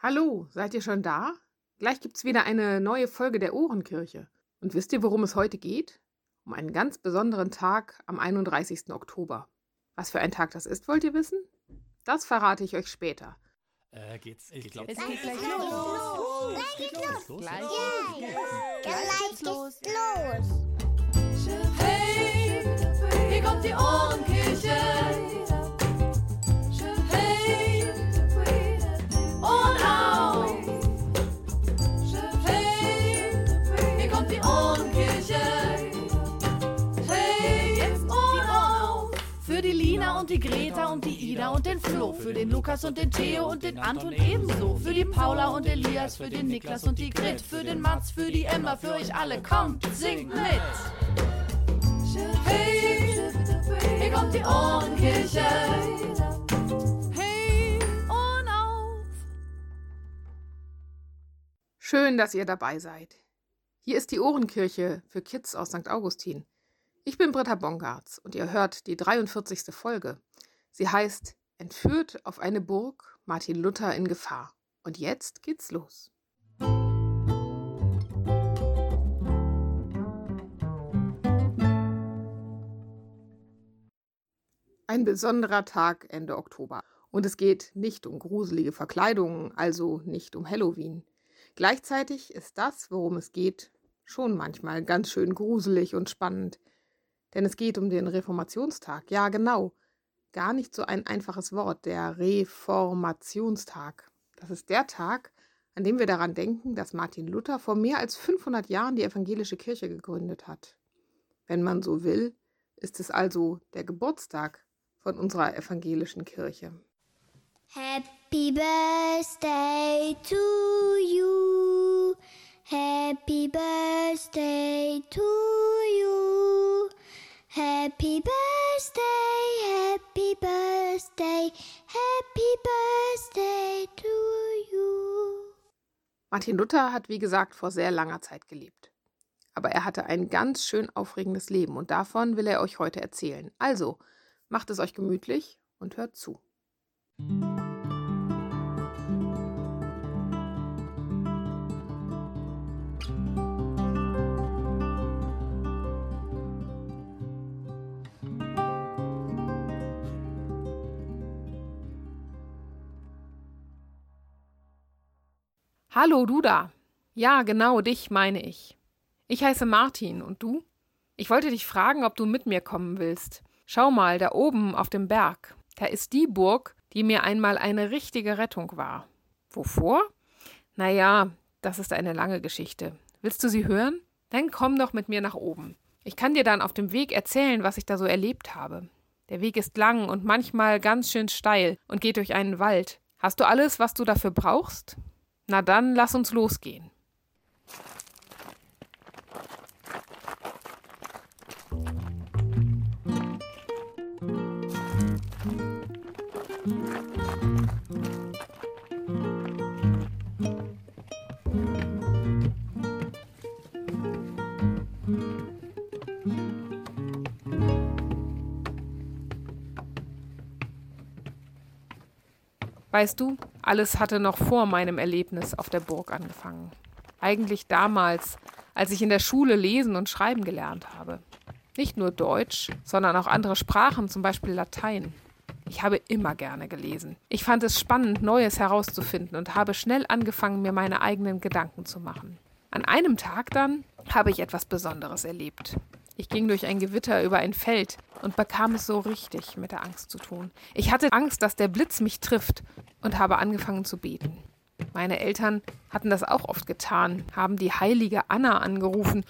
Hallo, seid ihr schon da? Gleich gibt's wieder eine neue Folge der Ohrenkirche. Und wisst ihr, worum es heute geht? Um einen ganz besonderen Tag am 31. Oktober. Was für ein Tag das ist, wollt ihr wissen? Das verrate ich euch später. Äh, geht's? Ich glaub, Es geht gleich los. Gleich geht's los. Gleich Gleich geht's los. Hey, hier kommt die Ohrenkirche. Und die Greta und die Ida und den Flo. Für den Lukas und den Theo und den Anton ebenso. Für die Paula und Elias, für den Niklas und die Grit. Für den Mats, für die Emma, für euch alle. Kommt, singt mit. Hey, hier kommt die Ohrenkirche. Hey, Ohren auf. Schön, dass ihr dabei seid. Hier ist die Ohrenkirche für Kids aus St. Augustin. Ich bin Britta Bongartz und ihr hört die 43. Folge. Sie heißt Entführt auf eine Burg, Martin Luther in Gefahr. Und jetzt geht's los. Ein besonderer Tag Ende Oktober. Und es geht nicht um gruselige Verkleidungen, also nicht um Halloween. Gleichzeitig ist das, worum es geht, schon manchmal ganz schön gruselig und spannend. Denn es geht um den Reformationstag. Ja, genau. Gar nicht so ein einfaches Wort, der Reformationstag. Das ist der Tag, an dem wir daran denken, dass Martin Luther vor mehr als 500 Jahren die evangelische Kirche gegründet hat. Wenn man so will, ist es also der Geburtstag von unserer evangelischen Kirche. Happy Birthday to you. Happy Birthday to you. Happy Birthday, Happy Birthday, Happy Birthday to you. Martin Luther hat, wie gesagt, vor sehr langer Zeit gelebt. Aber er hatte ein ganz schön aufregendes Leben und davon will er euch heute erzählen. Also, macht es euch gemütlich und hört zu. Hallo, du da. Ja, genau, dich meine ich. Ich heiße Martin und du? Ich wollte dich fragen, ob du mit mir kommen willst. Schau mal, da oben auf dem Berg. Da ist die Burg, die mir einmal eine richtige Rettung war. Wovor? Naja, das ist eine lange Geschichte. Willst du sie hören? Dann komm doch mit mir nach oben. Ich kann dir dann auf dem Weg erzählen, was ich da so erlebt habe. Der Weg ist lang und manchmal ganz schön steil und geht durch einen Wald. Hast du alles, was du dafür brauchst? Na dann, lass uns losgehen. Weißt du, alles hatte noch vor meinem Erlebnis auf der Burg angefangen. Eigentlich damals, als ich in der Schule lesen und schreiben gelernt habe. Nicht nur Deutsch, sondern auch andere Sprachen, zum Beispiel Latein. Ich habe immer gerne gelesen. Ich fand es spannend, Neues herauszufinden und habe schnell angefangen, mir meine eigenen Gedanken zu machen. An einem Tag dann habe ich etwas Besonderes erlebt. Ich ging durch ein Gewitter über ein Feld und bekam es so richtig mit der Angst zu tun. Ich hatte Angst, dass der Blitz mich trifft und habe angefangen zu beten. Meine Eltern hatten das auch oft getan, haben die heilige Anna angerufen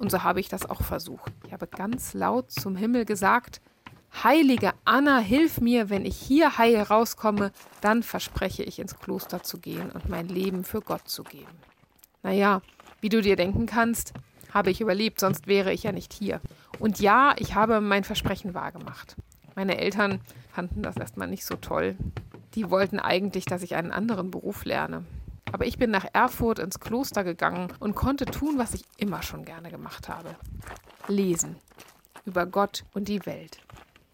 und so habe ich das auch versucht. Ich habe ganz laut zum Himmel gesagt, Heilige Anna, hilf mir, wenn ich hier heil rauskomme, dann verspreche ich ins Kloster zu gehen und mein Leben für Gott zu geben. Naja, wie du dir denken kannst, habe ich überlebt, sonst wäre ich ja nicht hier. Und ja, ich habe mein Versprechen wahrgemacht. Meine Eltern fanden das erstmal nicht so toll. Die wollten eigentlich, dass ich einen anderen Beruf lerne. Aber ich bin nach Erfurt ins Kloster gegangen und konnte tun, was ich immer schon gerne gemacht habe. Lesen. Über Gott und die Welt.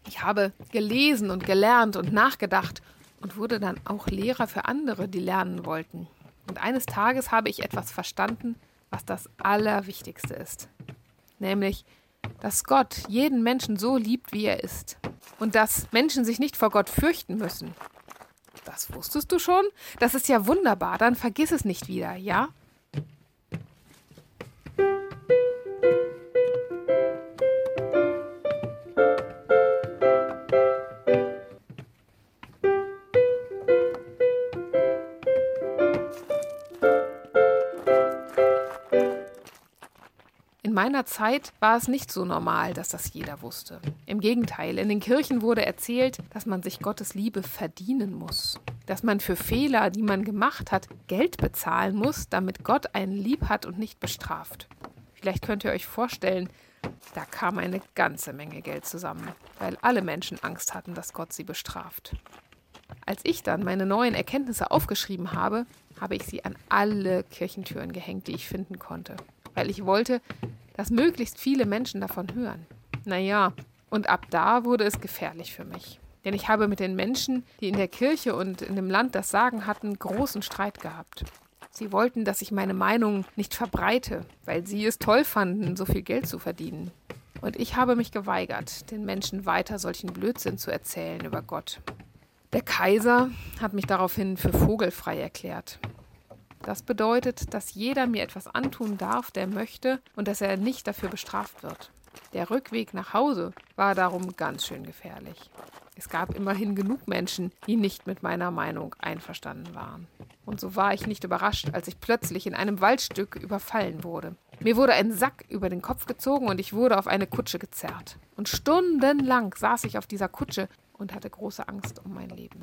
Ich habe gelesen und gelernt und nachgedacht und wurde dann auch Lehrer für andere, die lernen wollten. Und eines Tages habe ich etwas verstanden, was das Allerwichtigste ist. Nämlich, dass Gott jeden Menschen so liebt, wie er ist. Und dass Menschen sich nicht vor Gott fürchten müssen. Das wusstest du schon? Das ist ja wunderbar. Dann vergiss es nicht wieder, ja? In meiner Zeit war es nicht so normal, dass das jeder wusste. Im Gegenteil, in den Kirchen wurde erzählt, dass man sich Gottes Liebe verdienen muss. Dass man für Fehler, die man gemacht hat, Geld bezahlen muss, damit Gott einen lieb hat und nicht bestraft. Vielleicht könnt ihr euch vorstellen, da kam eine ganze Menge Geld zusammen, weil alle Menschen Angst hatten, dass Gott sie bestraft. Als ich dann meine neuen Erkenntnisse aufgeschrieben habe, habe ich sie an alle Kirchentüren gehängt, die ich finden konnte, weil ich wollte, dass möglichst viele Menschen davon hören. Naja, und ab da wurde es gefährlich für mich. Denn ich habe mit den Menschen, die in der Kirche und in dem Land das Sagen hatten, großen Streit gehabt. Sie wollten, dass ich meine Meinung nicht verbreite, weil sie es toll fanden, so viel Geld zu verdienen. Und ich habe mich geweigert, den Menschen weiter solchen Blödsinn zu erzählen über Gott. Der Kaiser hat mich daraufhin für vogelfrei erklärt. Das bedeutet, dass jeder mir etwas antun darf, der möchte, und dass er nicht dafür bestraft wird. Der Rückweg nach Hause war darum ganz schön gefährlich. Es gab immerhin genug Menschen, die nicht mit meiner Meinung einverstanden waren. Und so war ich nicht überrascht, als ich plötzlich in einem Waldstück überfallen wurde. Mir wurde ein Sack über den Kopf gezogen und ich wurde auf eine Kutsche gezerrt. Und stundenlang saß ich auf dieser Kutsche und hatte große Angst um mein Leben.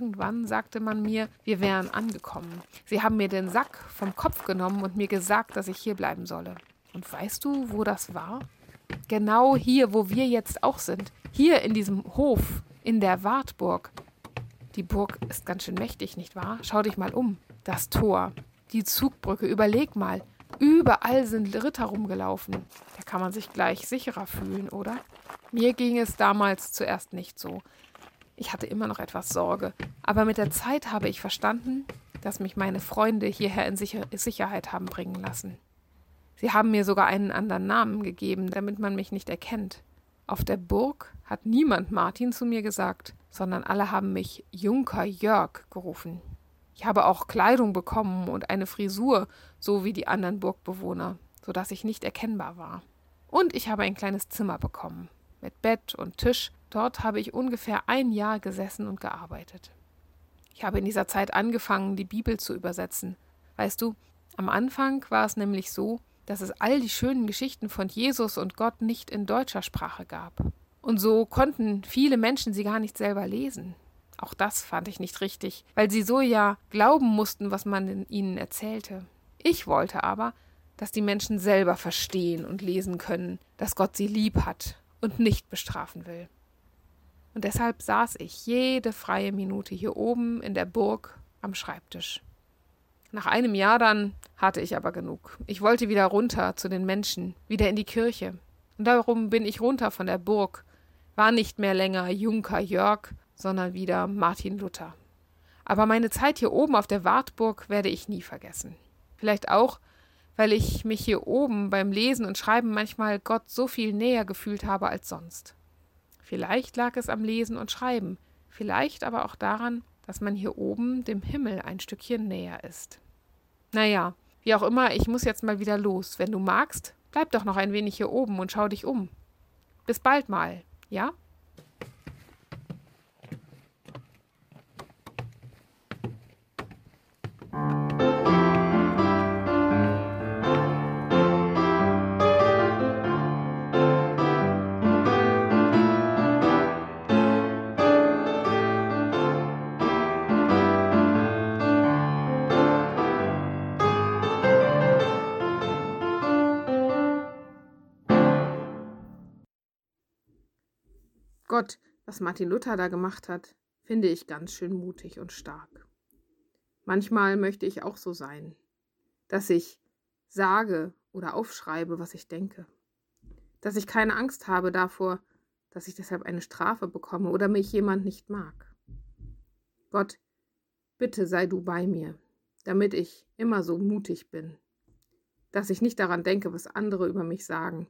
Irgendwann sagte man mir, wir wären angekommen. Sie haben mir den Sack vom Kopf genommen und mir gesagt, dass ich hier bleiben solle. Und weißt du, wo das war? Genau hier, wo wir jetzt auch sind. Hier in diesem Hof, in der Wartburg. Die Burg ist ganz schön mächtig, nicht wahr? Schau dich mal um. Das Tor, die Zugbrücke, überleg mal. Überall sind Ritter rumgelaufen. Da kann man sich gleich sicherer fühlen, oder? Mir ging es damals zuerst nicht so. Ich hatte immer noch etwas Sorge, aber mit der Zeit habe ich verstanden, dass mich meine Freunde hierher in Sicher Sicherheit haben bringen lassen. Sie haben mir sogar einen anderen Namen gegeben, damit man mich nicht erkennt. Auf der Burg hat niemand Martin zu mir gesagt, sondern alle haben mich Junker Jörg gerufen. Ich habe auch Kleidung bekommen und eine Frisur, so wie die anderen Burgbewohner, so dass ich nicht erkennbar war. Und ich habe ein kleines Zimmer bekommen, mit Bett und Tisch Dort habe ich ungefähr ein Jahr gesessen und gearbeitet. Ich habe in dieser Zeit angefangen, die Bibel zu übersetzen. Weißt du, am Anfang war es nämlich so, dass es all die schönen Geschichten von Jesus und Gott nicht in deutscher Sprache gab. Und so konnten viele Menschen sie gar nicht selber lesen. Auch das fand ich nicht richtig, weil sie so ja glauben mussten, was man ihnen erzählte. Ich wollte aber, dass die Menschen selber verstehen und lesen können, dass Gott sie lieb hat und nicht bestrafen will. Und deshalb saß ich jede freie Minute hier oben in der Burg am Schreibtisch. Nach einem Jahr dann hatte ich aber genug. Ich wollte wieder runter zu den Menschen, wieder in die Kirche. Und darum bin ich runter von der Burg, war nicht mehr länger Junker Jörg, sondern wieder Martin Luther. Aber meine Zeit hier oben auf der Wartburg werde ich nie vergessen. Vielleicht auch, weil ich mich hier oben beim Lesen und Schreiben manchmal Gott so viel näher gefühlt habe als sonst. Vielleicht lag es am Lesen und Schreiben, vielleicht aber auch daran, dass man hier oben dem Himmel ein Stückchen näher ist. Naja, wie auch immer, ich muss jetzt mal wieder los. Wenn du magst, bleib doch noch ein wenig hier oben und schau dich um. Bis bald mal, ja? Gott, was Martin Luther da gemacht hat, finde ich ganz schön mutig und stark. Manchmal möchte ich auch so sein, dass ich sage oder aufschreibe, was ich denke. Dass ich keine Angst habe davor, dass ich deshalb eine Strafe bekomme oder mich jemand nicht mag. Gott, bitte sei du bei mir, damit ich immer so mutig bin, dass ich nicht daran denke, was andere über mich sagen,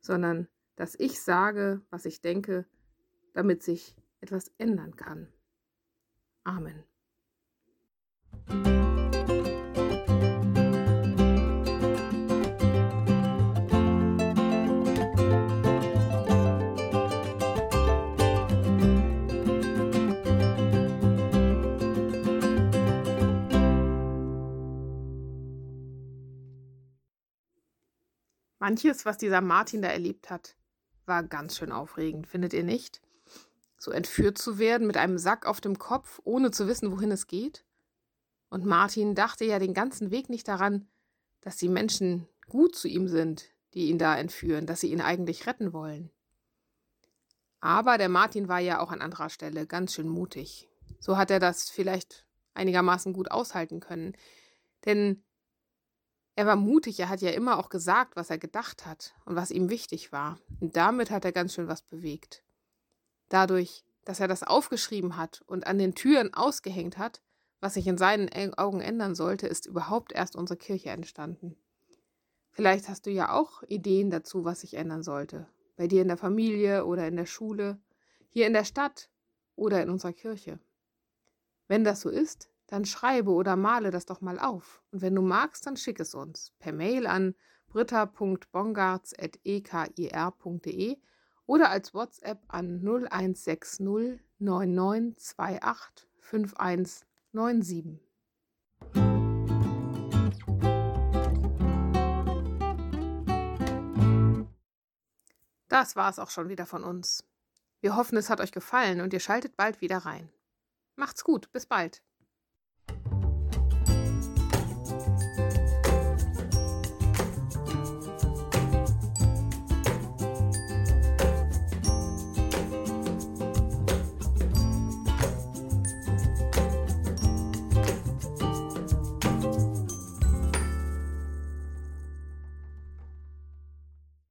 sondern dass ich sage, was ich denke, damit sich etwas ändern kann. Amen. Manches, was dieser Martin da erlebt hat, war ganz schön aufregend, findet ihr nicht? So entführt zu werden mit einem Sack auf dem Kopf, ohne zu wissen, wohin es geht? Und Martin dachte ja den ganzen Weg nicht daran, dass die Menschen gut zu ihm sind, die ihn da entführen, dass sie ihn eigentlich retten wollen. Aber der Martin war ja auch an anderer Stelle ganz schön mutig. So hat er das vielleicht einigermaßen gut aushalten können. Denn er war mutig, er hat ja immer auch gesagt, was er gedacht hat und was ihm wichtig war. Und damit hat er ganz schön was bewegt. Dadurch, dass er das aufgeschrieben hat und an den Türen ausgehängt hat, was sich in seinen Augen ändern sollte, ist überhaupt erst unsere Kirche entstanden. Vielleicht hast du ja auch Ideen dazu, was sich ändern sollte. Bei dir in der Familie oder in der Schule, hier in der Stadt oder in unserer Kirche. Wenn das so ist, dann schreibe oder male das doch mal auf. Und wenn du magst, dann schick es uns per Mail an britta.bongartz.ekir.de oder als WhatsApp an 0160 9928 5197. Das war es auch schon wieder von uns. Wir hoffen, es hat euch gefallen und ihr schaltet bald wieder rein. Macht's gut, bis bald.